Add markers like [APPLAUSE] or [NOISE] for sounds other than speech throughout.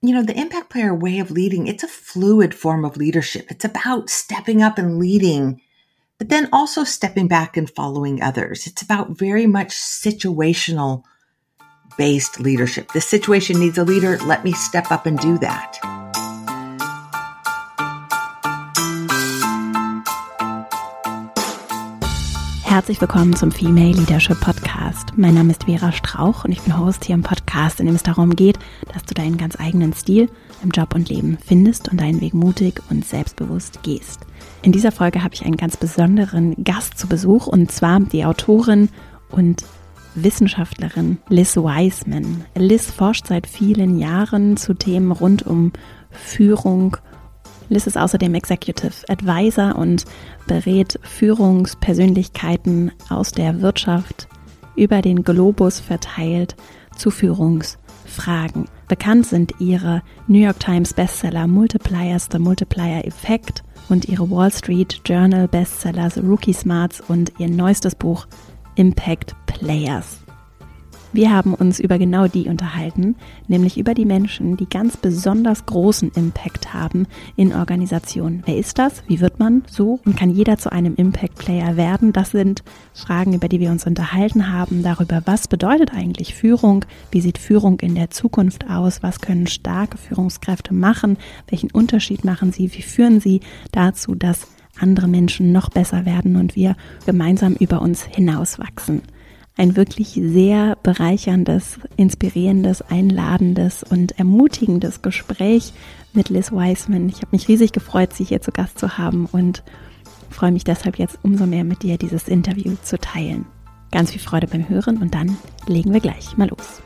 you know, the impact player way of leading, it's a fluid form of leadership. It's about stepping up and leading, but then also stepping back and following others. It's about very much situational based leadership. This situation needs a leader. Let me step up and do that. Herzlich willkommen zum Female Leadership Podcast. Mein Name ist Vera Strauch und ich bin Host hier im Podcast, in dem es darum geht, dass du deinen ganz eigenen Stil im Job und Leben findest und deinen Weg mutig und selbstbewusst gehst. In dieser Folge habe ich einen ganz besonderen Gast zu Besuch und zwar die Autorin und Wissenschaftlerin Liz Wiseman. Liz forscht seit vielen Jahren zu Themen rund um Führung Liz ist außerdem Executive Advisor und berät Führungspersönlichkeiten aus der Wirtschaft über den Globus verteilt zu Führungsfragen. Bekannt sind ihre New York Times Bestseller Multipliers, The Multiplier Effect und ihre Wall Street Journal Bestsellers Rookie Smarts und ihr neuestes Buch Impact Players. Wir haben uns über genau die unterhalten, nämlich über die Menschen, die ganz besonders großen Impact haben in Organisationen. Wer ist das? Wie wird man so? Und kann jeder zu einem Impact Player werden? Das sind Fragen, über die wir uns unterhalten haben, darüber, was bedeutet eigentlich Führung? Wie sieht Führung in der Zukunft aus? Was können starke Führungskräfte machen? Welchen Unterschied machen sie? Wie führen sie dazu, dass andere Menschen noch besser werden und wir gemeinsam über uns hinauswachsen? Ein wirklich sehr bereicherndes, inspirierendes, einladendes und ermutigendes Gespräch mit Liz Wiseman. Ich habe mich riesig gefreut, sie hier zu Gast zu haben und freue mich deshalb jetzt umso mehr mit dir dieses Interview zu teilen. Ganz viel Freude beim Hören und dann legen wir gleich mal los.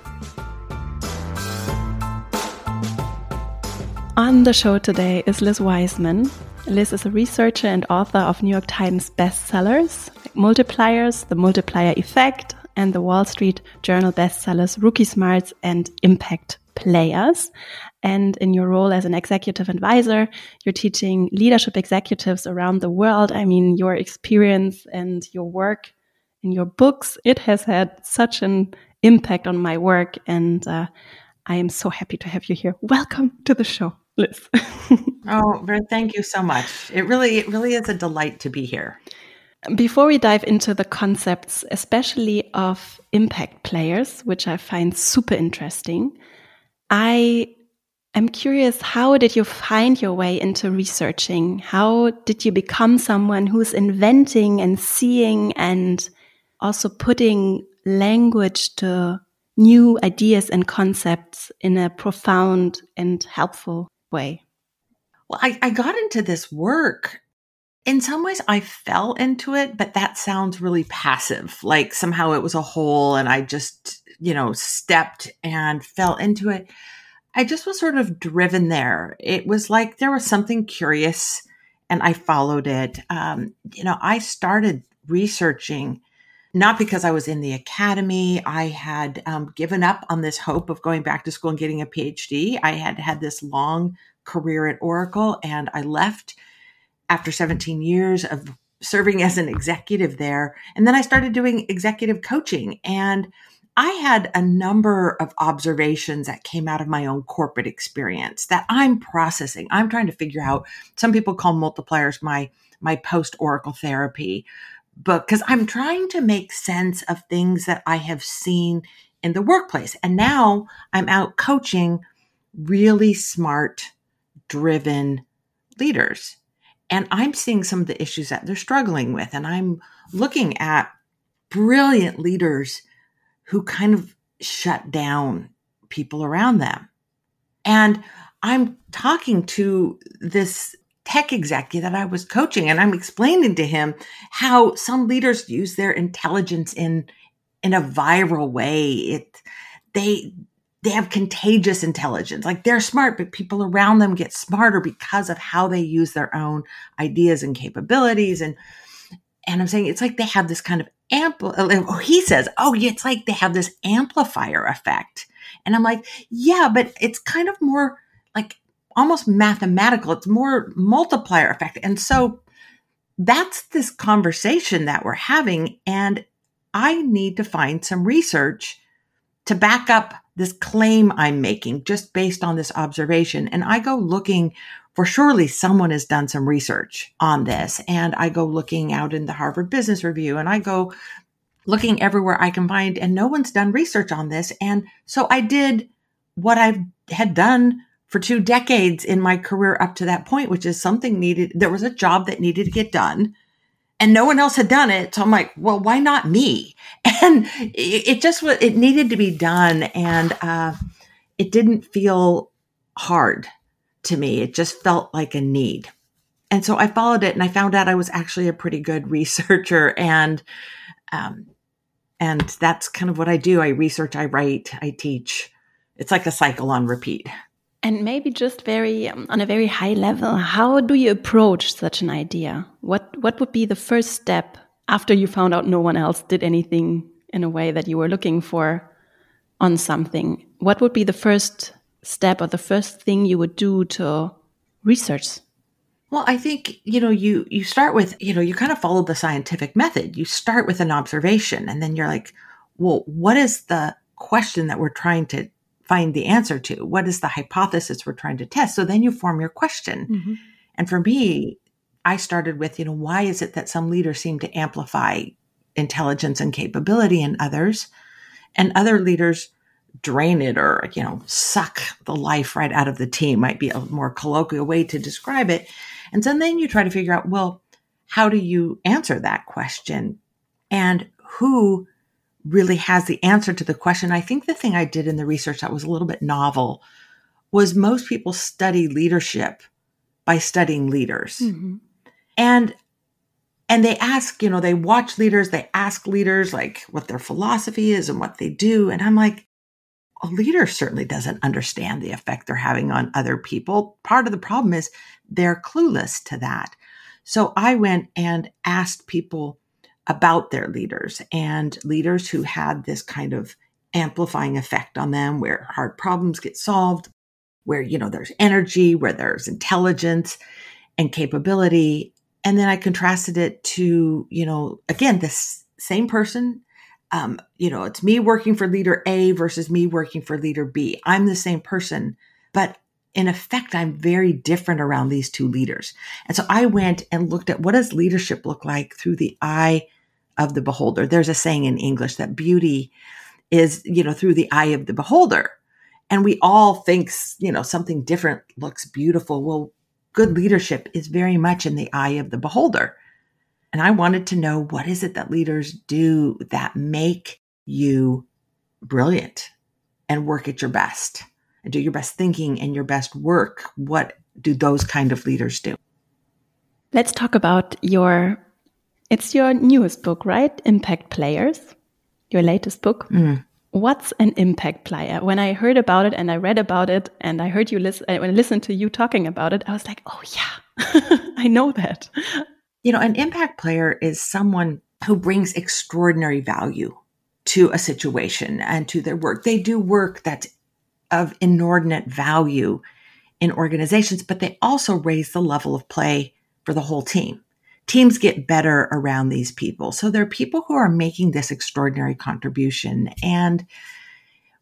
On the show today is Liz Wiseman. Liz is a researcher and author of New York Times bestsellers, Multipliers, The Multiplier Effect, and the Wall Street Journal bestsellers Rookie Smarts and Impact Players. And in your role as an executive advisor, you're teaching leadership executives around the world. I mean, your experience and your work in your books, it has had such an impact on my work. And uh, I am so happy to have you here. Welcome to the show, Liz. [LAUGHS] oh, thank you so much. It really, it really is a delight to be here. Before we dive into the concepts, especially of impact players, which I find super interesting, I am curious how did you find your way into researching? How did you become someone who's inventing and seeing and also putting language to new ideas and concepts in a profound and helpful way? Well, I, I got into this work in some ways I fell into it, but that sounds really passive. Like somehow it was a hole and I just, you know, stepped and fell into it. I just was sort of driven there. It was like there was something curious and I followed it. Um, you know, I started researching not because I was in the academy. I had um, given up on this hope of going back to school and getting a PhD. I had had this long career at Oracle and I left after 17 years of serving as an executive there. And then I started doing executive coaching and I had a number of observations that came out of my own corporate experience that I'm processing. I'm trying to figure out. Some people call multipliers my my post oracle therapy book because I'm trying to make sense of things that I have seen in the workplace. And now I'm out coaching really smart, driven leaders. And I'm seeing some of the issues that they're struggling with. And I'm looking at brilliant leaders who kind of shut down people around them. And I'm talking to this tech executive that I was coaching and I'm explaining to him how some leaders use their intelligence in in a viral way. It they they have contagious intelligence. Like they're smart, but people around them get smarter because of how they use their own ideas and capabilities. And and I'm saying it's like they have this kind of ample. Oh, oh, he says, "Oh, yeah, it's like they have this amplifier effect." And I'm like, "Yeah, but it's kind of more like almost mathematical. It's more multiplier effect." And so that's this conversation that we're having, and I need to find some research to back up this claim I'm making just based on this observation. And I go looking for surely someone has done some research on this. And I go looking out in the Harvard Business Review and I go looking everywhere I can find, and no one's done research on this. And so I did what I had done for two decades in my career up to that point, which is something needed. There was a job that needed to get done and no one else had done it. So I'm like, well, why not me? [LAUGHS] And it, it just was, it needed to be done. And, uh, it didn't feel hard to me. It just felt like a need. And so I followed it and I found out I was actually a pretty good [LAUGHS] researcher and, um, and that's kind of what I do. I research, I write, I teach. It's like a cycle on repeat. And maybe just very um, on a very high level, how do you approach such an idea? What what would be the first step after you found out no one else did anything in a way that you were looking for on something? What would be the first step or the first thing you would do to research? Well, I think, you know, you you start with, you know, you kind of follow the scientific method. You start with an observation and then you're like, well, what is the question that we're trying to find the answer to? What is the hypothesis we're trying to test? So then you form your question. Mm-hmm. And for me, I started with, you know, why is it that some leaders seem to amplify intelligence and capability in others and other leaders drain it or, you know, suck the life right out of the team might be a more colloquial way to describe it. And so then you try to figure out, well, how do you answer that question? And who really has the answer to the question. I think the thing I did in the research that was a little bit novel was most people study leadership by studying leaders. Mm-hmm. And and they ask, you know, they watch leaders, they ask leaders like what their philosophy is and what they do. And I'm like, a leader certainly doesn't understand the effect they're having on other people. Part of the problem is they're clueless to that. So I went and asked people about their leaders and leaders who had this kind of amplifying effect on them where hard problems get solved, where, you know, there's energy, where there's intelligence and capability. And then I contrasted it to, you know, again, this same person. Um, you know, it's me working for leader A versus me working for leader B. I'm the same person, but in effect, I'm very different around these two leaders. And so I went and looked at what does leadership look like through the eye of the beholder. There's a saying in English that beauty is, you know, through the eye of the beholder. And we all think, you know, something different looks beautiful. Well, good leadership is very much in the eye of the beholder. And I wanted to know what is it that leaders do that make you brilliant and work at your best and do your best thinking and your best work? What do those kind of leaders do? Let's talk about your it's your newest book, right? Impact Players, your latest book. Mm. What's an impact player? When I heard about it and I read about it and I heard you listen, when I listened to you talking about it, I was like, oh yeah, [LAUGHS] I know that. You know, an impact player is someone who brings extraordinary value to a situation and to their work. They do work that's of inordinate value in organizations, but they also raise the level of play for the whole team teams get better around these people. So there are people who are making this extraordinary contribution. And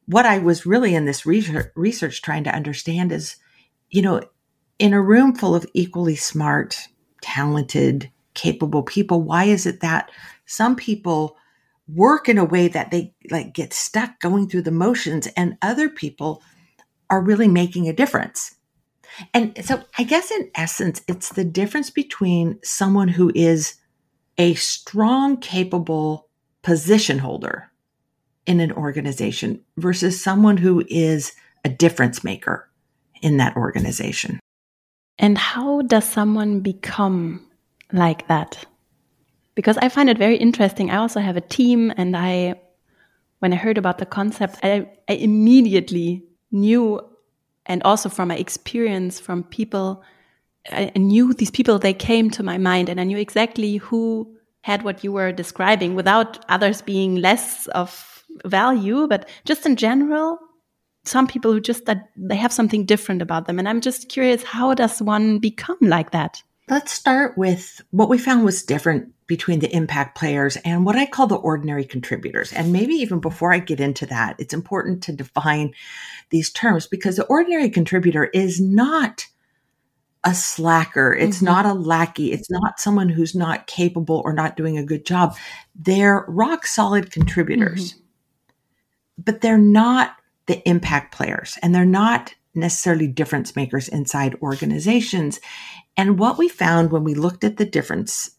what I was really in this research, research trying to understand is, you know, in a room full of equally smart, talented, capable people, why is it that some people work in a way that they like get stuck going through the motions and other people are really making a difference? And so I guess in essence, it's the difference between someone who is a strong, capable position holder in an organization versus someone who is a difference maker in that organization. And how does someone become like that? Because I find it very interesting. I also have a team, and I, when I heard about the concept, I, I immediately knew and also from my experience from people I knew these people they came to my mind and I knew exactly who had what you were describing without others being less of value but just in general some people who just that they have something different about them and I'm just curious how does one become like that? Let's start with what we found was different between the impact players and what I call the ordinary contributors. And maybe even before I get into that, it's important to define these terms because the ordinary contributor is not a slacker. It's mm-hmm. not a lackey. It's not someone who's not capable or not doing a good job. They're rock solid contributors, mm-hmm. but they're not the impact players and they're not necessarily difference makers inside organizations. And what we found when we looked at the difference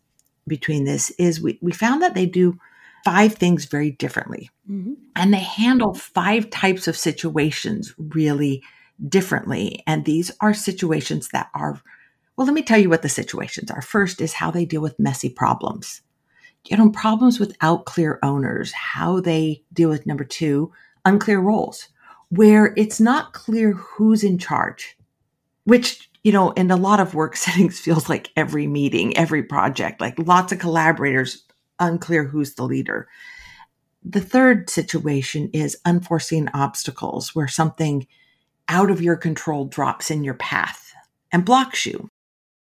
between this is we, we found that they do five things very differently. Mm-hmm. And they handle five types of situations really differently. And these are situations that are, well, let me tell you what the situations are. First is how they deal with messy problems. You know, problems without clear owners, how they deal with number two, unclear roles, where it's not clear who's in charge, which you know, in a lot of work [LAUGHS] settings feels like every meeting, every project, like lots of collaborators, unclear who's the leader. The third situation is unforeseen obstacles where something out of your control drops in your path and blocks you.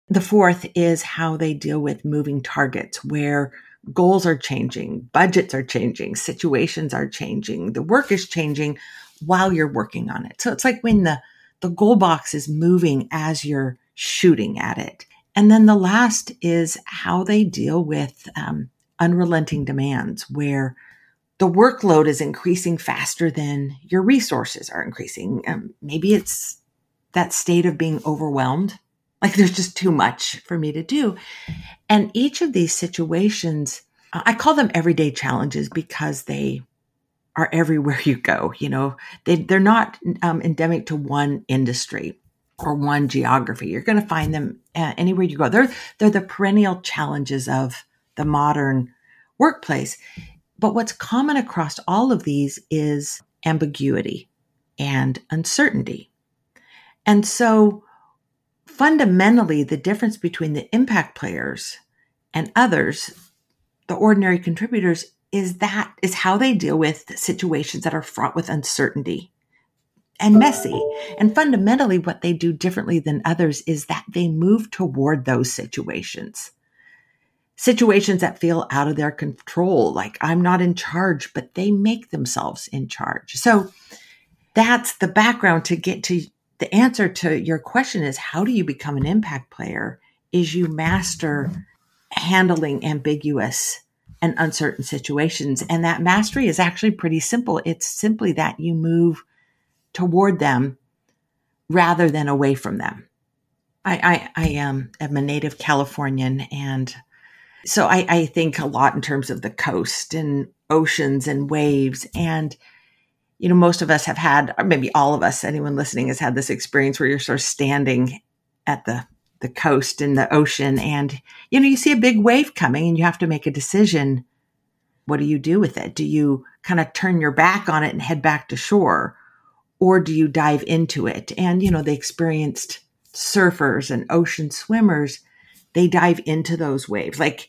The fourth is how they deal with moving targets where goals are changing, budgets are changing, situations are changing, the work is changing while you're working on it. So it's like when the the goal box is moving as you're shooting at it. And then the last is how they deal with um, unrelenting demands, where the workload is increasing faster than your resources are increasing. Um, maybe it's that state of being overwhelmed, like there's just too much for me to do. And each of these situations, I call them everyday challenges because they are everywhere [LAUGHS] you go. You know, they, they're not um, endemic to one industry or one geography. You're going to find them uh, anywhere you go. They're, they're the perennial challenges of the modern workplace. But what's common across all of these is ambiguity and uncertainty. And so fundamentally, the difference between the impact players and others, the ordinary contributors, is that is how they deal with situations that are fraught with uncertainty and messy. And fundamentally, what they do differently than others is that they move toward those situations. Situations that feel out of their control, like I'm not in charge, but they make themselves in charge. So that's the background to get to the answer to your question is how do you become an impact player? Is you master handling ambiguous and uncertain situations. And that mastery is actually pretty simple. It's simply that you move toward them rather than away from them. I, I, I am am a native Californian and so I, I think a lot in terms of the coast and oceans and waves and you know most of us have had or maybe all of us anyone listening has had this experience where you're sort of standing at the the coast and the ocean and you know you see a big wave coming and you have to make a decision. What do you do with it? Do you kind of turn your back on it and head back to shore or do you dive into it? And you know the experienced surfers and ocean swimmers they dive into those waves. Like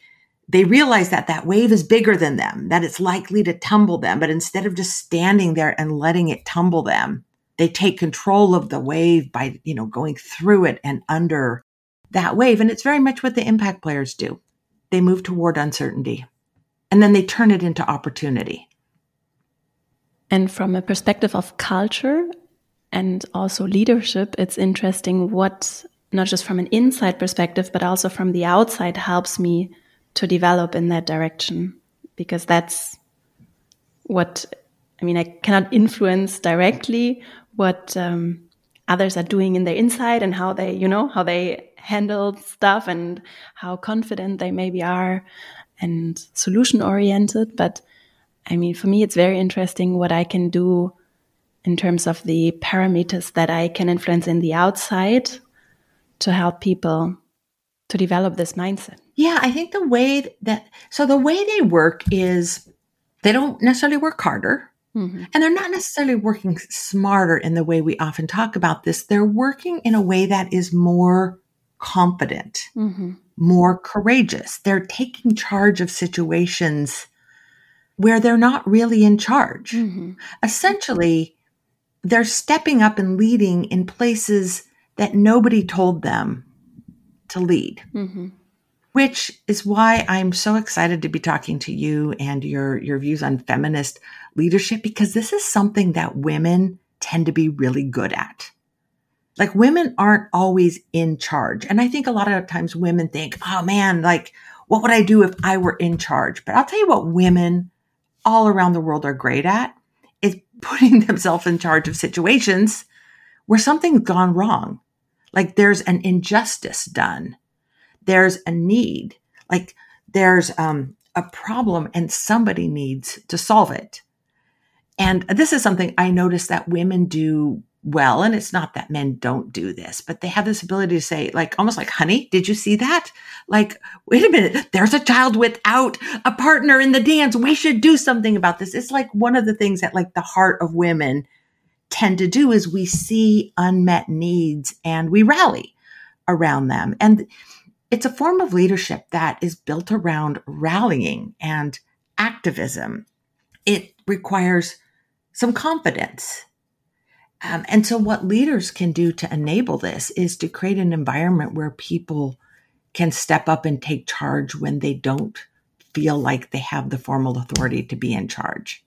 they realize that that wave is bigger than them that it's likely to tumble them but instead of just standing there and letting it tumble them they take control of the wave by you know going through it and under that wave. And it's very much what the impact players do. They move toward uncertainty and then they turn it into opportunity. And from a perspective of culture and also leadership, it's interesting what, not just from an inside perspective, but also from the outside, helps me to develop in that direction. Because that's what, I mean, I cannot influence directly what um, others are doing in their inside and how they, you know, how they handle stuff and how confident they maybe are and solution oriented. But I mean, for me, it's very interesting what I can do in terms of the parameters that I can influence in the outside to help people to develop this mindset. Yeah, I think the way that, so the way they work is they don't necessarily work harder. Mm-hmm. And they're not necessarily working smarter in the way we often talk about this. They're working in a way that is more confident, mm-hmm. more courageous. They're taking charge of situations where they're not really in charge. Mm-hmm. Essentially, they're stepping up and leading in places that nobody told them to lead. Mm-hmm. which is why I'm so excited to be talking to you and your, your views on feminist leadership, because this is something that women tend to be really good at. Like women aren't always in charge. And I think a lot of times women think, oh man, like, what would I do if I were in charge? But I'll tell you what women all around the world are great at is [LAUGHS] putting themselves in charge of situations where something's gone wrong. Like there's an injustice done there's a need, like there's um, a problem and somebody needs to solve it. And this is something I notice that women do well. And it's not that men don't do this, but they have this ability to say, like, almost like, honey, did you see that? Like, wait a minute, there's a child without a partner in the dance. We should do something about this. It's like one of the things that, like, the heart of women tend to do is we see unmet needs and we rally around them. And it's a form of leadership that is built around rallying and activism. It requires some confidence. Um, and so, what leaders can do to enable this is to create an environment where people can step up and take charge when they don't feel like they have the formal authority to be in charge.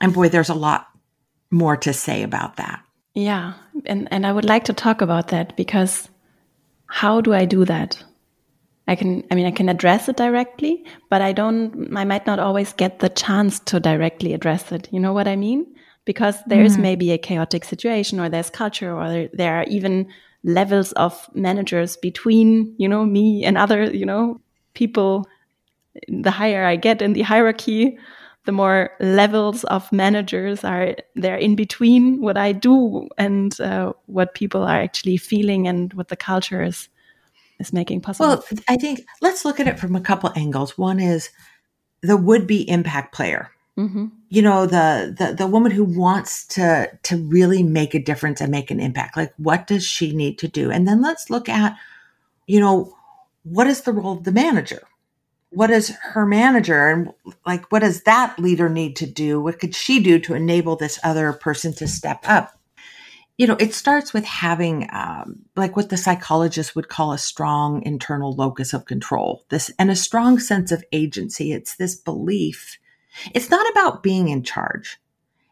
And boy, there's a lot more to say about that. Yeah. And, and I would like to talk about that because how do I do that? I can, I mean, I can address it directly, but I don't, I might not always get the chance to directly address it. You know what I mean? Because there's mm. maybe a chaotic situation or there's culture or there, there are even levels of managers between, you know, me and other, you know, people. The higher I get in the hierarchy, the more levels of managers are there in between what I do and uh, what people are actually feeling and what the culture is is making possible. Well, I think let's look at it from a couple angles. One is the would-be impact player. Mm-hmm. You know, the, the the woman who wants to to really make a difference and make an impact. Like, what does she need to do? And then let's look at, you know, what is the role of the manager? what is her manager and like what does that leader need to do what could she do to enable this other person to step up you know it starts with having um, like what the psychologist would call a strong internal locus of control this and a strong sense of agency it's this belief it's not about being in charge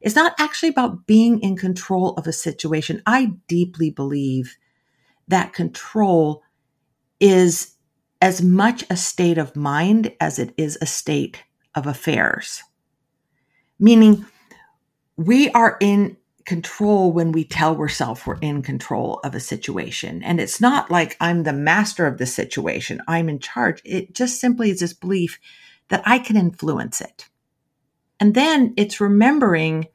it's not actually about being in control of a situation i deeply believe that control is as much a state of mind as it is a state of affairs. Meaning, we are in control when we tell ourselves we're in control of a situation. And it's not like I'm the master of the situation, I'm in charge. It just simply is this belief that I can influence it. And then it's remembering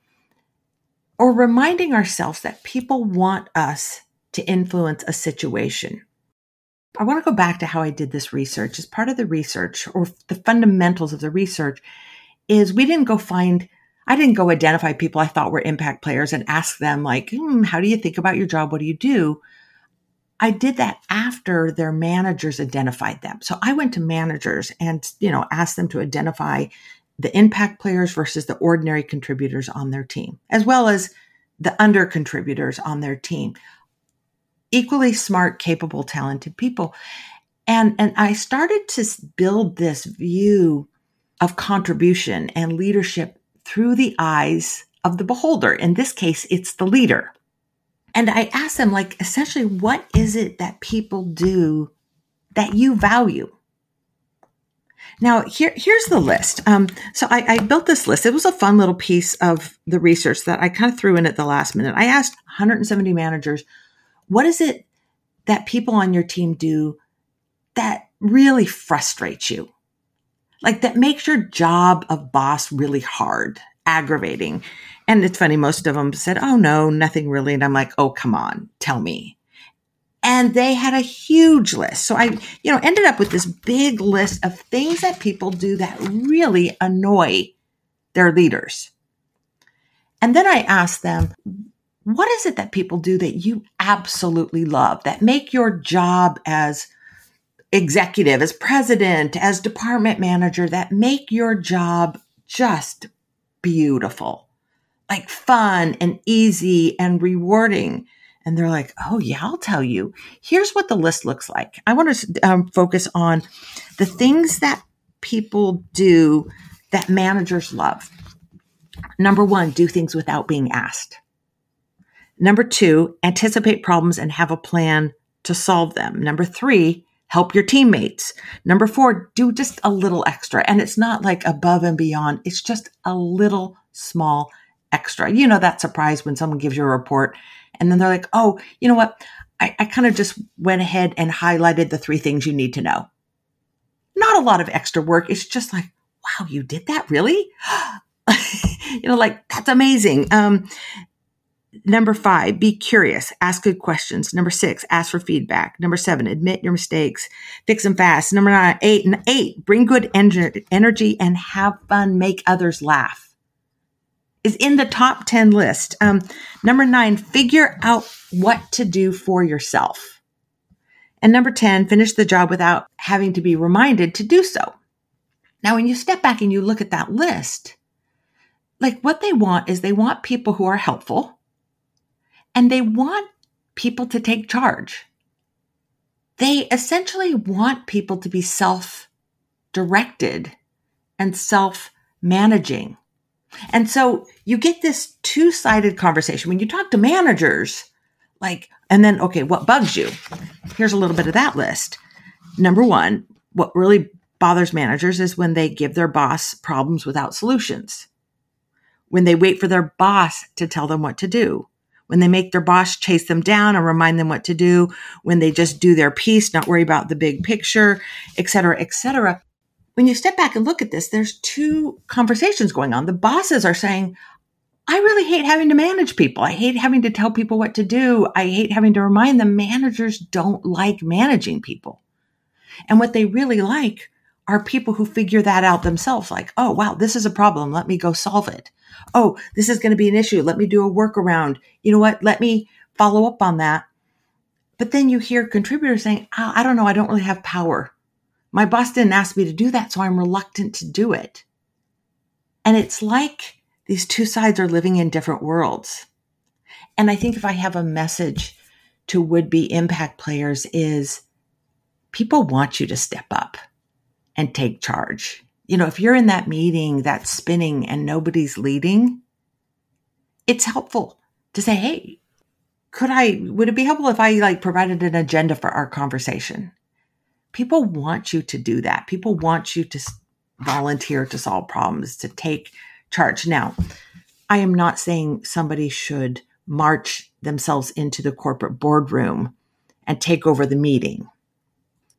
or reminding ourselves that people want us to influence a situation. I want to go back to how I did this research. As part of the research or the fundamentals of the research is we didn't go find, I didn't go identify people I thought were impact players and ask them like, hmm, how do you think about your job? What do you do? I did that after their managers identified them. So I went to managers and, you know, asked them to identify the impact players versus the ordinary contributors on their team, as well as the under contributors on their team equally smart, capable, talented people. And, and I started to build this view of contribution and leadership through the eyes of the beholder. In this case, it's the leader. And I asked them, like, essentially, what is it that people do that you value? Now, here, here's the list. Um, so I, I, built this list. It was a fun little piece of the research that I kind of threw in at the last minute. I asked 170 managers what is it that people on your team do that really frustrates you? Like that makes your job of boss really hard, aggravating. And it's funny, most of them said, Oh no, nothing really. And I'm like, Oh, come on, tell me. And they had a huge list. So I, you know, ended up with this big list of things that people do that really annoy their leaders. And then I asked them, what is it that people do that you absolutely love that make your job as executive, as president, as department manager, that make your job just beautiful, like fun and easy and rewarding? And they're like, oh, yeah, I'll tell you. Here's what the list looks like. I want to um, focus on the things that people do that managers love. Number one, do things without being asked. Number two, anticipate problems and have a plan to solve them. Number three, help your teammates. Number four, do just a little extra. And it's not like above and beyond, it's just a little small extra. You know, that surprise when someone gives you a report and then they're like, oh, you know what? I, I kind of just went ahead and highlighted the three things you need to know. Not a lot of extra work. It's just like, wow, you did that really? [GASPS] you know, like that's amazing. Um, Number five, be curious, ask good questions. Number six, ask for feedback. Number seven, admit your mistakes, fix them fast. Number nine, eight, and eight, bring good energy and have fun, make others laugh. Is in the top 10 list. Um, number nine, figure out what to do for yourself. And number 10, finish the job without having to be reminded to do so. Now, when you step back and you look at that list, like what they want is they want people who are helpful and they want people to take charge. They essentially want people to be self directed and self managing. And so you get this two sided conversation. When you talk to managers, like, and then, okay, what bugs you? Here's a little bit of that list. Number one, what really bothers managers is when they give their boss problems without solutions, when they wait for their boss to tell them what to do, when they make their boss chase them down and remind them what to do, when they just do their piece, not worry about the big picture, et cetera, et cetera. When you step back and look at this, there's two conversations going on. The bosses are saying, I really hate having to manage people. I hate having to tell people what to do. I hate having to remind them managers don't like managing people. And what they really like are people who figure that out themselves. Like, oh, wow, this is a problem. Let me go solve it oh, this is going to be an issue. Let me do a workaround. You know what? Let me follow up on that. But then you hear contributors saying, oh, I don't know. I don't really have power. My boss didn't ask me to do that, so I'm reluctant to do it. And it's like these two sides are living in different worlds. And I think if I have a message to would be impact players is people want you to step up and take charge you know, if you're in that meeting that's spinning and nobody's leading, it's helpful to say, Hey, could I, would it be helpful if I like provided an agenda for our conversation? People want you to do that. People want you to volunteer to solve problems, to take charge. Now, I am not saying somebody should march themselves into the corporate boardroom and take over the meeting.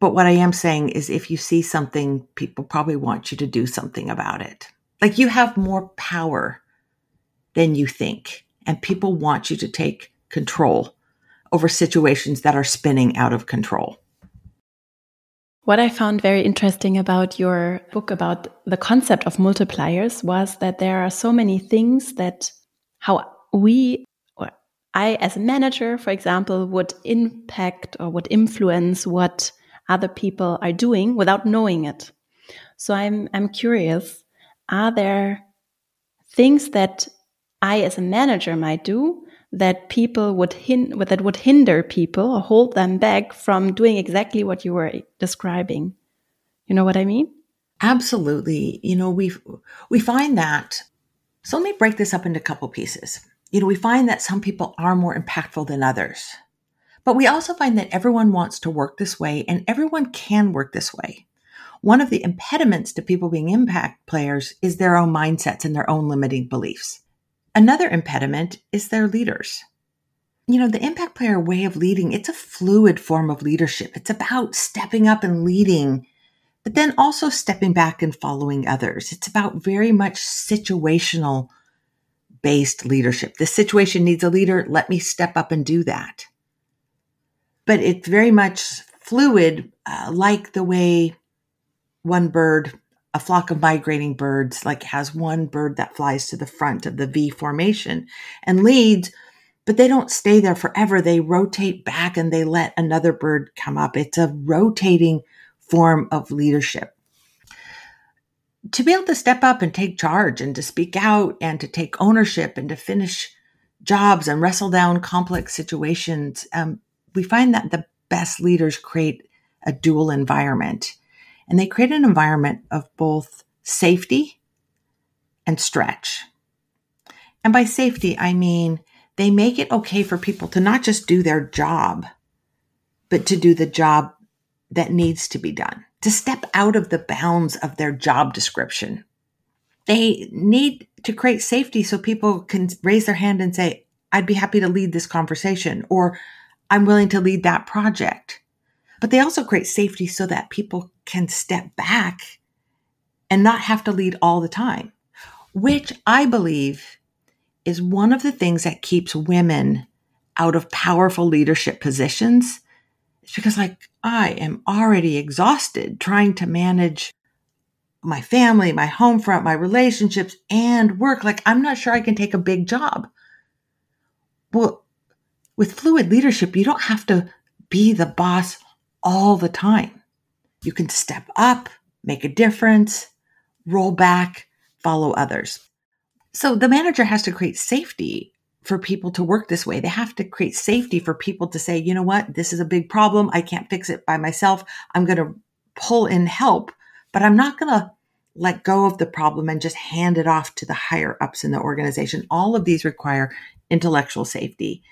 But what I am saying is if you see something, people probably want you to do something about it. Like you have more power than you think, and people want you to take control over situations that are spinning out of control. What I found very interesting about your book about the concept of multipliers was that there are so many things that how we or I as a manager, for example, would impact or would influence what other people are doing without knowing it. So I'm I'm curious, are there things that I as a manager might do that people would hin that would hinder people or hold them back from doing exactly what you were describing? You know what I mean? Absolutely. You know, we we find that so let me break this up into a couple pieces. You know, we find that some people are more impactful than others. But we also find that everyone wants to work this way and everyone can work this way. One of the impediments to people being impact players is their own mindsets and their own limiting beliefs. Another impediment is their leaders. You know, the impact player way of leading, it's a fluid form of leadership. It's about stepping up and leading, but then also stepping back and following others. It's about very much situational based leadership. This situation needs a leader. Let me step up and do that but it's very much fluid, uh, like the way one bird, a flock of migrating birds, like has one bird that flies to the front of the V formation and leads, but they don't stay there forever. They rotate back and they let another bird come up. It's a rotating form of leadership. To be able to step up and take charge and to speak out and to take ownership and to finish jobs and wrestle down complex situations, um, we find that the best leaders create a dual environment. And they create an environment of both safety and stretch. And by safety, I mean they make it okay for people to not just do their job, but to do the job that needs to be done, to step out of the bounds of their job description. They need to create safety so people can raise their hand and say, I'd be happy to lead this conversation, or I'm willing to lead that project. But they also create safety so that people can step back and not have to lead all the time, which I believe is one of the things that keeps women out of powerful leadership positions. It's because, like, I am already exhausted trying to manage my family, my home front, my relationships, and work. Like, I'm not sure I can take a big job. Well, with fluid leadership, you don't have to be the boss all the time. You can step up, make a difference, roll back, follow others. So the manager has to create safety for people to work this way. They have to create safety for people to say, you know what, this is a big problem. I can't fix it by myself. I'm going to pull in help, but I'm not going to let go of the problem and just hand it off to the higher ups in the organization. All of these require intellectual safety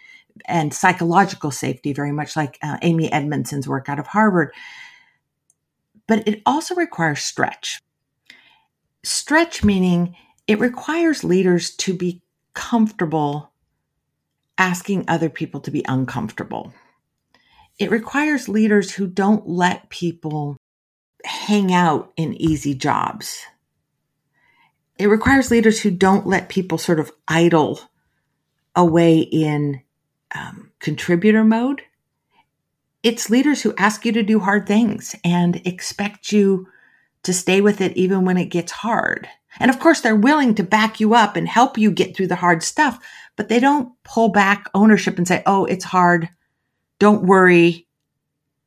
and psychological safety, very much like uh, Amy Edmondson's work out of Harvard. But it also requires stretch. Stretch meaning it requires leaders to be comfortable asking other people to be uncomfortable. It requires leaders who don't let people hang out in easy jobs. It requires leaders who don't let people sort of idle away in um, contributor mode. It's leaders who ask you to do hard things and expect you to stay with it even when it gets hard. And of course, they're willing to back you up and help you get through the hard stuff, but they don't pull back ownership and say, Oh, it's hard. Don't worry,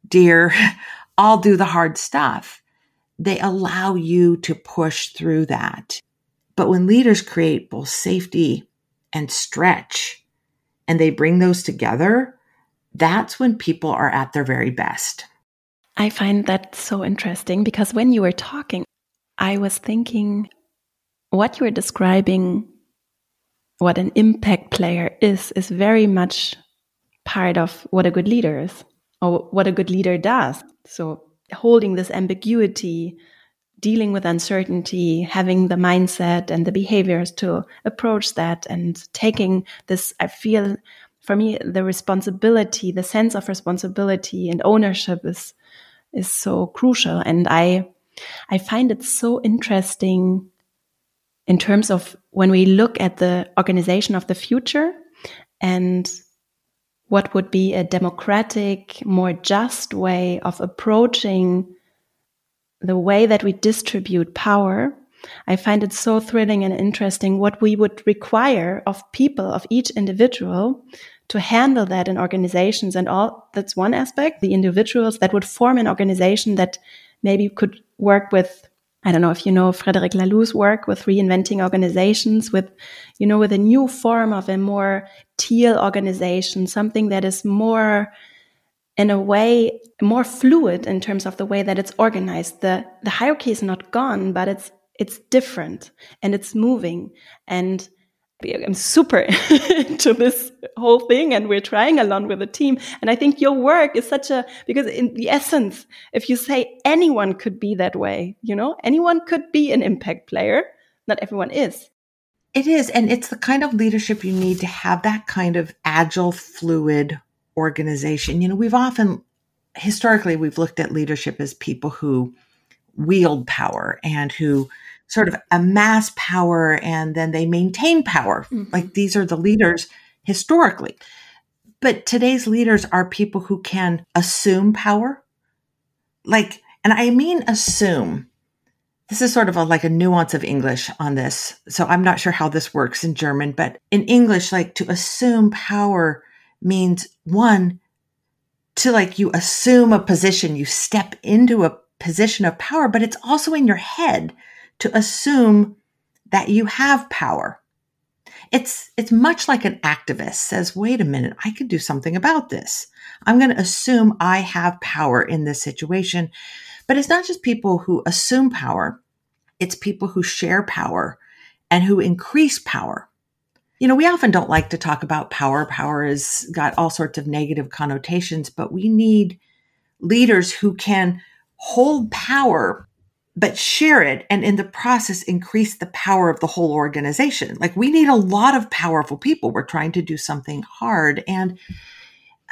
dear. [LAUGHS] I'll do the hard stuff. They allow you to push through that. But when leaders create both safety and stretch and they bring those together, that's when people are at their very best. I find that so interesting because when you were talking, I was thinking what you were describing, what an impact player is, is very much part of what a good leader is or what a good leader does. So holding this ambiguity, dealing with uncertainty, having the mindset and the behaviors to approach that and taking this, I feel for me, the responsibility, the sense of responsibility and ownership is, is so crucial. And I, I find it so interesting in terms of when we look at the organization of the future and what would be a democratic, more just way of approaching the way that we distribute power, I find it so thrilling and interesting what we would require of people, of each individual to handle that in organizations and all. That's one aspect, the individuals that would form an organization that maybe could work with I don't know if you know Frederic Laloux's work with reinventing organizations with, you know, with a new form of a more teal organization, something that is more, in a way, more fluid in terms of the way that it's organized. The, the hierarchy is not gone, but it's, it's different and it's moving. And I'm super [LAUGHS] into this whole thing and we're trying along with the team. And I think your work is such a, because in the essence, if you say anyone could be that way, you know, anyone could be an impact player. Not everyone is. It is. And it's the kind of leadership you need to have that kind of agile, fluid organization. You know, we've often, historically, we've looked at leadership as people who wield power and who sort of amass power and then they maintain power. Mm-hmm. Like these are the leaders historically. But today's leaders are people who can assume power. Like, and I mean assume. This is sort of a, like a nuance of English on this. So I'm not sure how this works in German, but in English, like to assume power means one, to like you assume a position, you step into a position of power, but it's also in your head to assume that you have power. It's, it's much like an activist says, wait a minute, I could do something about this. I'm going to assume I have power in this situation. But it's not just people who assume power. It's people who share power and who increase power. You know, we often don't like to talk about power. Power has got all sorts of negative connotations, but we need leaders who can hold power but share it and in the process increase the power of the whole organization. Like we need a lot of powerful people. We're trying to do something hard. And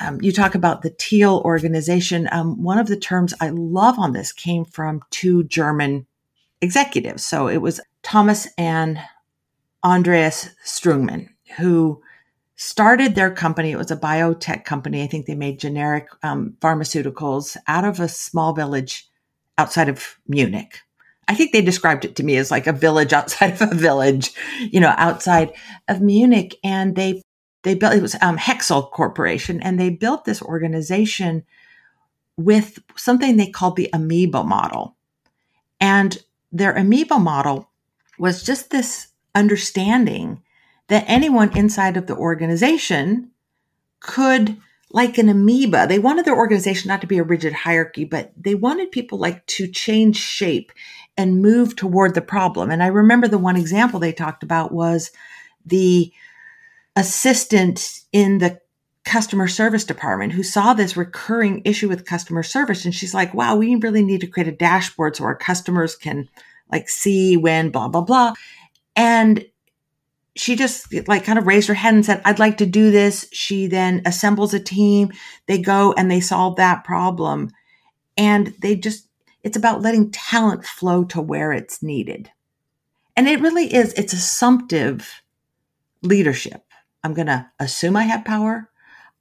um, you talk about the Teal organization. Um, one of the terms I love on this came from two German executives. So it was Thomas and Andreas Strüngmann, who started their company. It was a biotech company. I think they made generic um, pharmaceuticals out of a small village outside of Munich. I think they described it to me as like a village [LAUGHS] outside of a village, you know, outside of Munich. And they, they built, it was um, Hexal Corporation, and they built this organization with something they called the amoeba model. And their amoeba model was just this understanding that anyone inside of the organization could like an amoeba. They wanted their organization not to be a rigid hierarchy, but they wanted people like to change shape and move toward the problem. And I remember the one example they talked about was the assistant in the customer service department who saw this recurring issue with customer service. And she's like, wow, we really need to create a dashboard so our customers can like see when blah, blah, blah. And she just like kind of raised her head and said, I'd like to do this. She then assembles a team. They go and they solve that problem. And they just, it's about letting talent flow to where it's needed. And it really is, it's assumptive leadership. I'm going to assume I have power.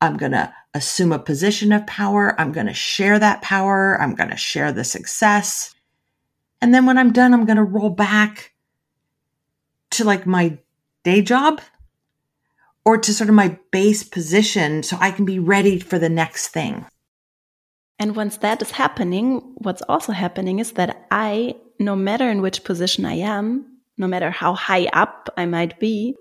I'm going to assume a position of power. I'm going to share that power. I'm going to share the success. And then when I'm done, I'm going to roll back to like my day job or to sort of my base position so I can be ready for the next thing. And once that is happening, what's also happening is that I, no matter in which position I am, no matter how high up I might be,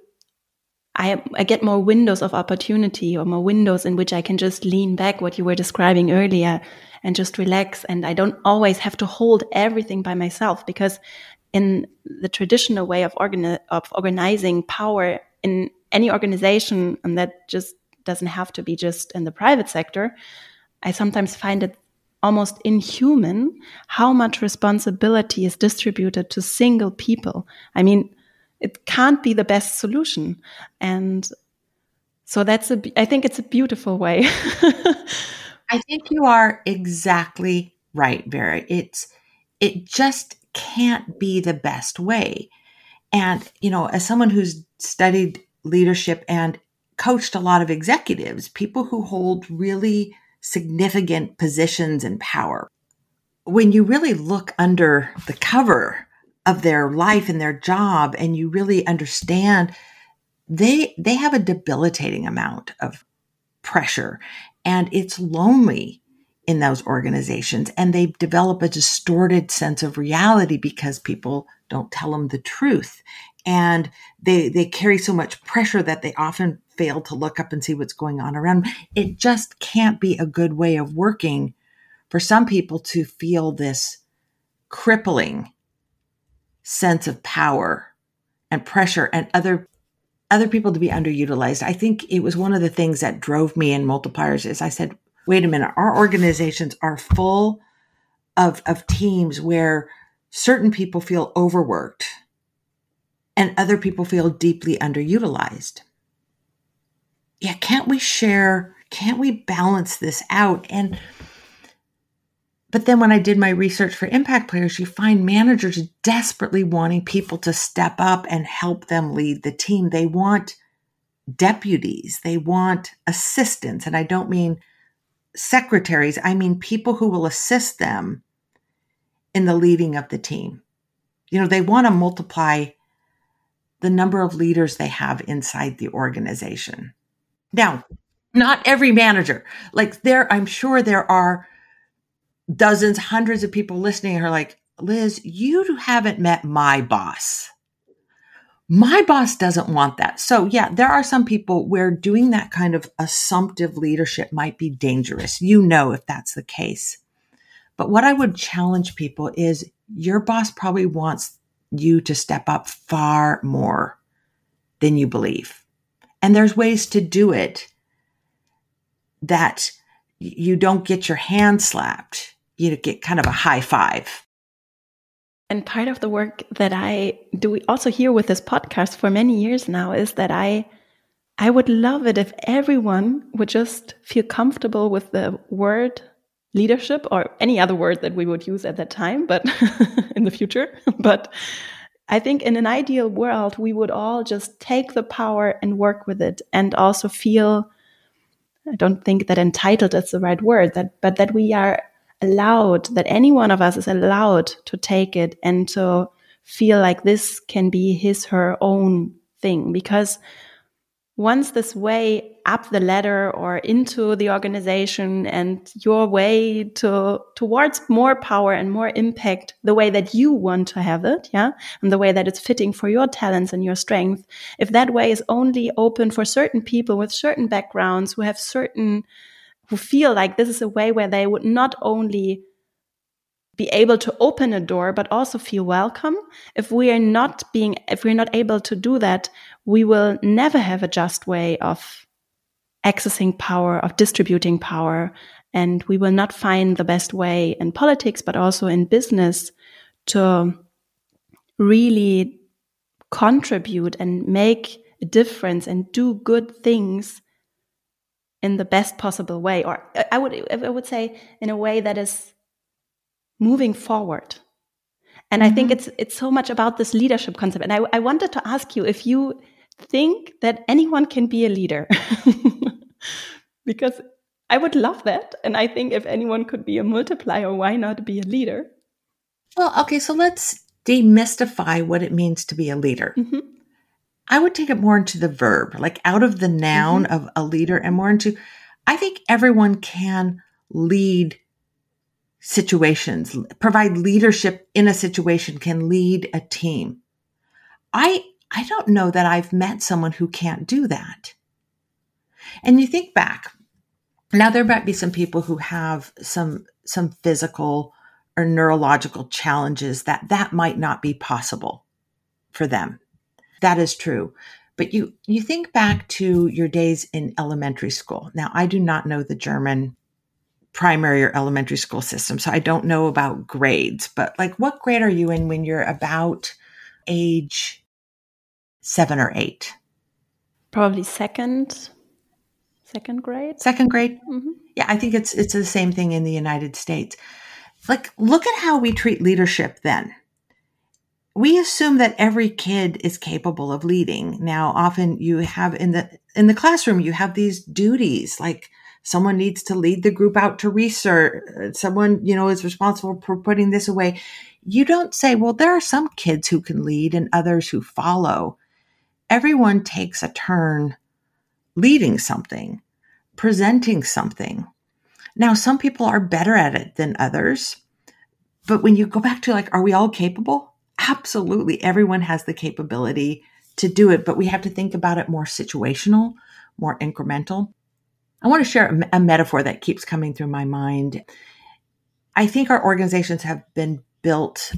I, I get more windows of opportunity or more windows in which I can just lean back what you were describing earlier and just relax. And I don't always have to hold everything by myself because in the traditional way of, organi- of organizing power in any organization, and that just doesn't have to be just in the private sector, I sometimes find it almost inhuman how much responsibility is distributed to single people. I mean, it can't be the best solution. And so that's a, I think it's a beautiful way. [LAUGHS] I think you are exactly right, Vera. It's, it just can't be the best way. And, you know, as someone who's studied leadership and coached a lot of executives, people who hold really significant positions and power, when you really look under the cover of their life and their job and you really understand they they have a debilitating amount of pressure and it's lonely in those organizations and they develop a distorted sense of reality because people don't tell them the truth and they they carry so much pressure that they often fail to look up and see what's going on around them. it just can't be a good way of working for some people to feel this crippling sense of power and pressure and other other people to be underutilized i think it was one of the things that drove me in multipliers is i said wait a minute, our organizations are full of, of teams where certain people feel overworked and other people feel deeply underutilized. Yeah, can't we share? Can't we balance this out? And but then when I did my research for impact players, you find managers desperately wanting people to step up and help them lead the team. They want deputies, they want assistants. And I don't mean secretaries, I mean people who will assist them in the leading of the team. You know, they want to multiply the number of leaders they have inside the organization. Now, not every manager, like there, I'm sure there are dozens, hundreds of people listening who are like, Liz, you haven't met my boss. My boss doesn't want that. So, yeah, there are some people where doing that kind of assumptive leadership might be dangerous. You know if that's the case. But what I would challenge people is your boss probably wants you to step up far more than you believe. And there's ways to do it that you don't get your hand slapped. You get kind of a high five. And part of the work that I do also here with this podcast for many years now is that I I would love it if everyone would just feel comfortable with the word leadership or any other word that we would use at that time, but [LAUGHS] in the future. [LAUGHS] But I think in an ideal world, we would all just take the power and work with it and also feel I don't think that entitled is the right word, that but that we are allowed, that any one of us is allowed to take it and to feel like this can be his, her own thing. Because once this way up the ladder or into the organization and your way to towards more power and more impact the way that you want to have it yeah and the way that it's fitting for your talents and your strength if that way is only open for certain people with certain backgrounds who have certain who feel like this is a way where they would not only be able to open a door but also feel welcome. If we are not being if we're not able to do that we will never have a just way of accessing power of distributing power and we will not find the best way in politics but also in business to really contribute and make a difference and do good things in the best possible way, or I would I would say in a way that is moving forward. And mm-hmm. I think mm-hmm. it's it's so much about this leadership concept. And I, I wanted to ask you if you think that anyone can be a leader, [LAUGHS] because I would love that. And I think if anyone could be a multiplier, why not be a leader? Well, okay, so let's demystify what it means to be a leader. Mm-hmm. I would take it more into the verb, like out of the noun mm-hmm. of a leader and more into, I think everyone can lead situations, provide leadership in a situation, can lead a team. I, I don't know that I've met someone who can't do that. And you think back, now there might be some people who have some, some physical or neurological challenges that that might not be possible for them that is true. But you, you think back to your days in elementary school. Now, I do not know the German primary or elementary school system, so I don't know about grades, but like what grade are you in when you're about age seven or eight? Probably second, second grade. Second grade. Mm-hmm. Yeah, I think it's it's the same thing in the United States. Like, look at how we treat leadership then we assume that every kid is capable of leading. Now, often you have in the in the classroom you have these duties like someone needs to lead the group out to research, someone, you know, is responsible for putting this away. You don't say, well, there are some kids who can lead and others who follow. Everyone takes a turn leading something, presenting something. Now, some people are better at it than others. But when you go back to like, are we all capable? Absolutely everyone has the capability to do it, but we have to think about it more situational, more incremental. I want to share a, metaphor that keeps coming through my mind. I think our organizations have been built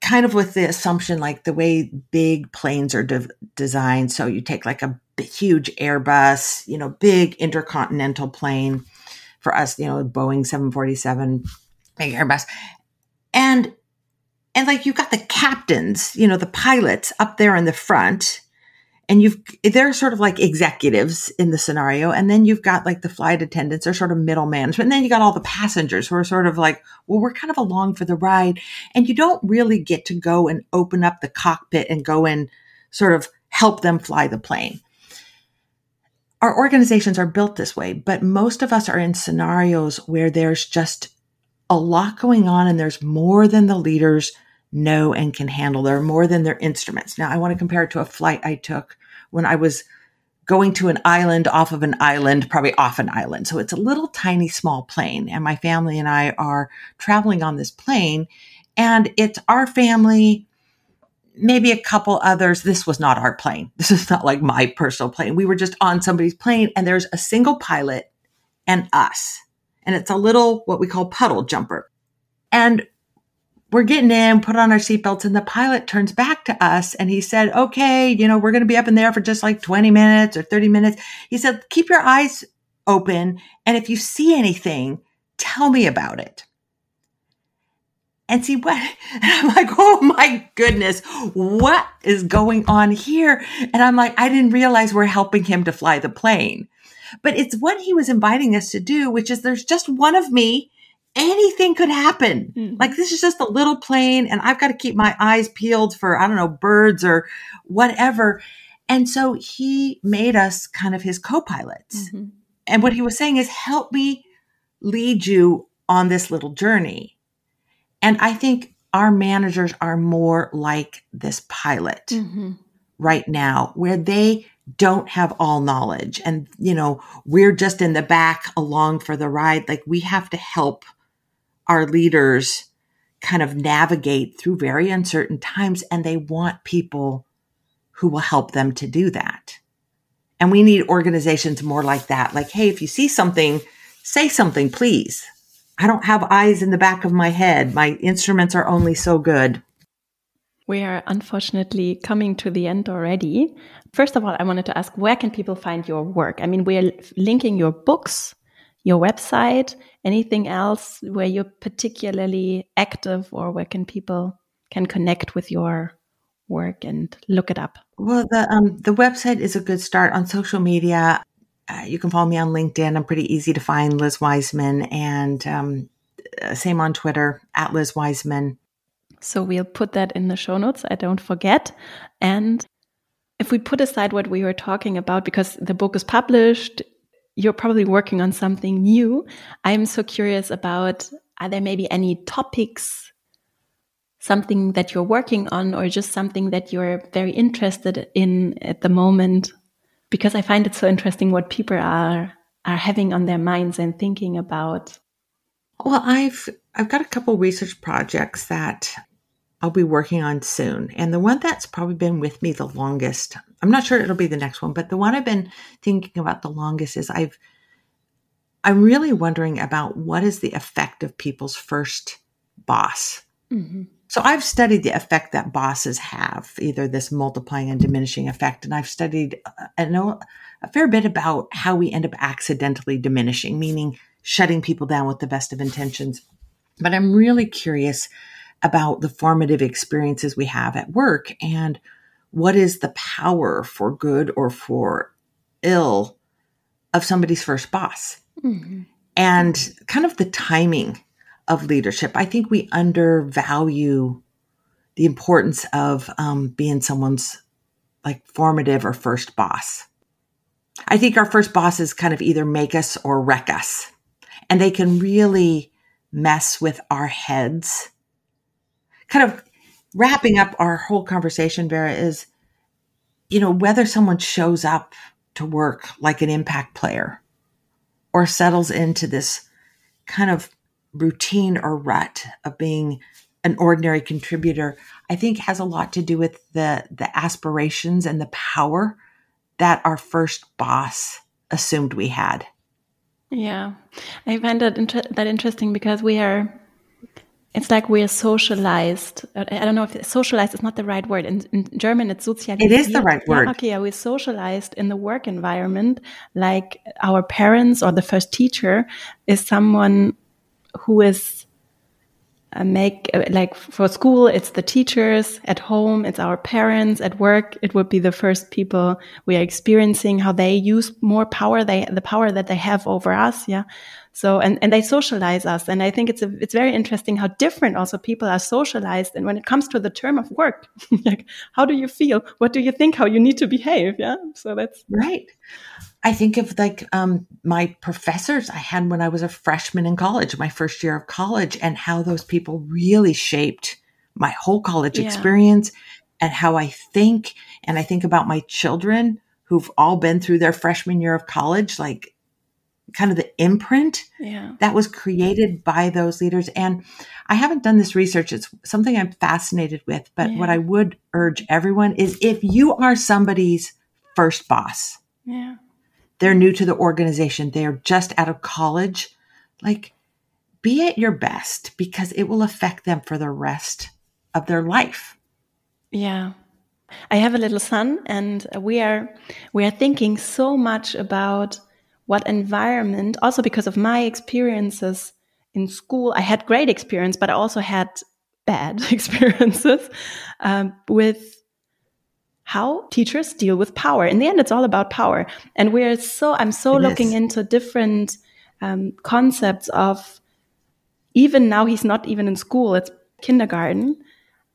kind of with the assumption like the way big planes are de- designed. So you take like a huge Airbus, you know, big intercontinental plane for us, you know, Boeing 747, big Airbus. And and like you've got the captains, you know, the pilots up there in the front, and you've they're sort of like executives in the scenario, and then you've got like the flight attendants, they're sort of middle management, and then you got all the passengers who are sort of like, well, we're kind of along for the ride, and you don't really get to go and open up the cockpit and go and sort of help them fly the plane. Our organizations are built this way, but most of us are in scenarios where there's just a lot going on and there's more than the leaders know and can handle. They're more than their instruments. Now, I want to compare it to a flight I took when I was going to an island off of an island, probably off an island. So it's a little tiny small plane. And my family and I are traveling on this plane. And it's our family, maybe a couple others. This was not our plane. [LAUGHS] This is not like my personal plane. We were just on somebody's plane and there's a single pilot and us. And it's a little, what we call puddle jumper. And we're getting in, put on our seatbelts, and the pilot turns back to us and he said, Okay, you know, we're going to be up in there for just like 20 minutes or 30 minutes. He said, Keep your eyes open. And if you see anything, tell me about it. And see what? [LAUGHS] And I'm like, Oh my goodness, what is going on here? And I'm like, I didn't realize we're helping him to fly the plane. But it's what he was inviting us to do, which is there's just one of me anything could happen. Mm-hmm. Like this is just a little plane and I've got to keep my eyes peeled for, I don't know, birds or whatever. And so he made us kind of his co-pilots. Mm-hmm. And what he was saying is help me lead you on this little journey. And I think our managers are more like this pilot mm-hmm. right now, where they don't have all knowledge and, you know, we're just in the back along for the ride. Like we have to help our leaders kind of navigate through very uncertain times and they want people who will help them to do that. And we need organizations more like that. Like, hey, if you see something, say something, please. I don't have eyes in the back of my head. My instruments are only so good. We are unfortunately coming to the end already. First of all, I wanted to ask where can people find your work? I mean, we're linking your books, your website, anything else where you're particularly active or where can people can connect with your work and look it up? Well, the um, the website is a good start on social media. Uh, you can follow me on LinkedIn. I'm pretty easy to find, Liz Wiseman, and um, uh, same on Twitter at Liz Wiseman. So we'll put that in the show notes. I don't forget. And if we put aside what we were talking about, because the book is published, you're probably working on something new. I'm so curious about are there maybe any topics, something that you're working on, or just something that you're very interested in at the moment? Because I find it so interesting what people are are having on their minds and thinking about. Well, I've I've got a couple research projects that I'll be working on soon. And the one that's probably been with me the longest, I'm not sure it'll be the next one, but the one I've been thinking about the longest is I've I'm really wondering about what is the effect of people's first boss. Mm-hmm. So I've studied the effect that bosses have, either this multiplying and diminishing effect, and I've studied uh, I know a fair bit about how we end up accidentally diminishing, meaning shutting people down with the best of intentions. But I'm really curious about the formative experiences we have at work and what is the power for good or for ill of somebody's first boss mm-hmm. and kind of the timing of leadership. I think we undervalue the importance of um, being someone's like formative or first boss. I think our first bosses kind of either make us or wreck us, and they can really mess with our heads kind of wrapping up our whole conversation, Vera, is, you know, whether someone shows up to work like an impact player or settles into this kind of routine or rut of being an ordinary contributor, I think has a lot to do with the the aspirations and the power that our first boss assumed we had. Yeah, I find that inter that interesting because we are it's like we're socialized. I don't know if socialized is not the right word. In, in German, it's sozialisiert. It is the right word. Yeah, okay, yeah, we're socialized in the work environment. Like our parents or the first teacher is someone who is make uh, like for school it's the teachers at home it's our parents at work it would be the first people we are experiencing how they use more power they the power that they have over us yeah so, and, and they socialize us. And I think it's a, it's very interesting how different also people are socialized. And when it comes to the term of work, [LAUGHS] like, how do you feel? What do you think? How you need to behave? Yeah. So that's right. I think of like um, my professors I had when I was a freshman in college, my first year of college, and how those people really shaped my whole college yeah. experience and how I think. And I think about my children who've all been through their freshman year of college. Like kind of the imprint Yeah. that was created by those leaders. And I haven't done this research. It's something I'm fascinated with. But Yeah. what I would urge everyone is if you are somebody's first boss, Yeah. They're new to the organization, they're just out of college, like be at your best because it will affect them for the rest of their life. Yeah. I have a little son and we are we are thinking so much about what environment also because of my experiences in school I had great experience but I also had bad [LAUGHS] experiences um, with how teachers deal with power. In the end it's all about power. And we're so I'm so It looking is. into different um, concepts of even now he's not even in school it's kindergarten.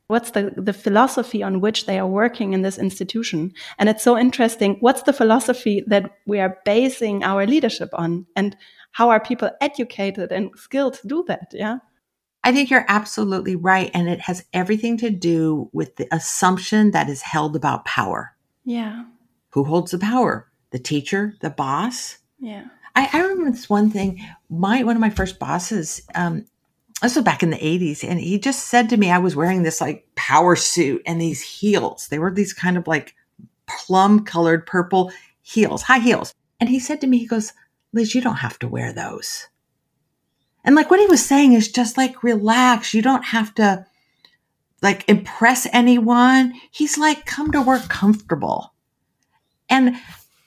What's the, the philosophy on which they are working in this institution? And it's so interesting what's the philosophy that we are basing our leadership on? And how are people educated and skilled to do that? Yeah I think you're absolutely right. And it has everything to do with the assumption that is held about power. yeah Who holds the power? The teacher, the boss? yeah I, I remember this one thing. My one of my first bosses, um, this was back in the 80s, and he just said to me, I was wearing this like power suit and these heels. They were these kind of like plum colored purple heels, high heels. And he said to me, he goes, Liz, you don't have to wear those. And like what he was saying is just like relax. You don't have to like impress anyone. He's like, come to work comfortable. And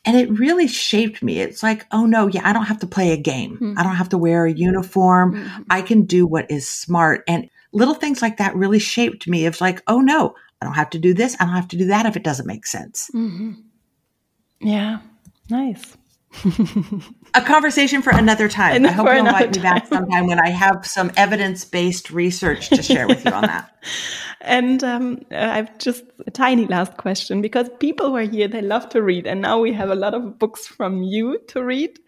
and it really shaped me. It's like, oh no, yeah, I don't have to play a game. Hmm. I don't have to wear a uniform. Mhm. I can do what is smart. And little things like that really shaped me. It's like, oh no, I don't have to do this. I don't have to do that if it doesn't make sense. Mhm. yeah nice A conversation for another time. And I hope you'll invite me back sometime when I have some evidence based research to share with you on that. [LAUGHS] and um, I've just a tiny last question because people who are here they love to read, and now we have a lot of books from you to read.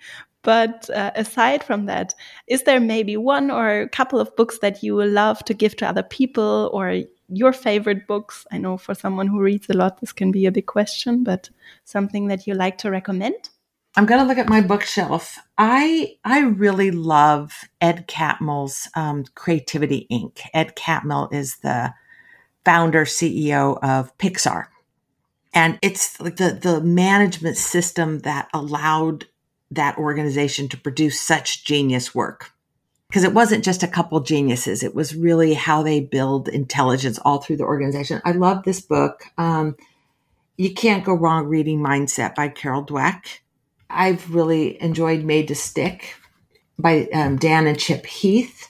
But uh, aside from that, is there maybe one or a couple of books that you will love to give to other people, or your favorite books? I know for someone who reads a lot, this can be a big question, but something that you like to recommend? I'm going to look at my bookshelf. I I really love Ed Catmull's um, Creativity Inc. Ed Catmull is the founder CEO of Pixar, and it's like the the management system that allowed that organization to produce such genius work. Because it wasn't just a couple geniuses; it was really how they build intelligence all through the organization. I love this book. Um, you can't go wrong reading Mindset by Carol Dweck. I've really enjoyed Made to Stick by um, Dan and Chip Heath.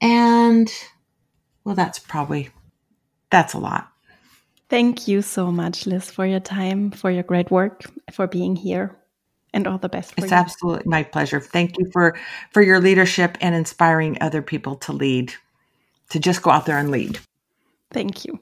And well, that's probably, that's a lot. Thank you so much, Liz, for your time, for your great work, for being here, and all the best for It's you. absolutely my pleasure. Thank you for, for your leadership and inspiring other people to lead, to just go out there and lead. Thank you.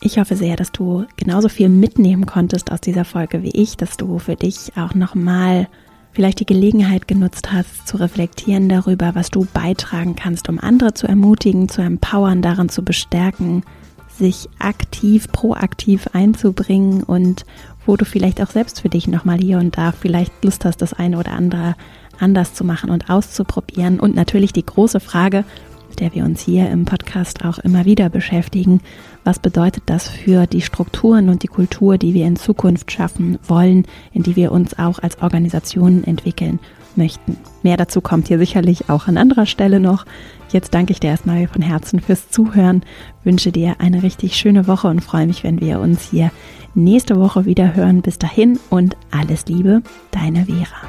Ich hoffe sehr, dass du genauso viel mitnehmen konntest aus dieser Folge wie ich, dass du für dich auch nochmal vielleicht die Gelegenheit genutzt hast, zu reflektieren darüber, was du beitragen kannst, um andere zu ermutigen, zu empowern, daran zu bestärken, sich aktiv, proaktiv einzubringen und wo du vielleicht auch selbst für dich nochmal hier und da vielleicht Lust hast, das eine oder andere anders zu machen und auszuprobieren. Und natürlich die große Frage, der wir uns hier im Podcast auch immer wieder beschäftigen. Was bedeutet das für die Strukturen und die Kultur, die wir in Zukunft schaffen wollen, in die wir uns auch als Organisationen entwickeln möchten? Mehr dazu kommt hier sicherlich auch an anderer Stelle noch. Jetzt danke ich dir erstmal von Herzen fürs Zuhören, wünsche dir eine richtig schöne Woche und freue mich, wenn wir uns hier nächste Woche wieder hören. Bis dahin und alles Liebe, deine Vera.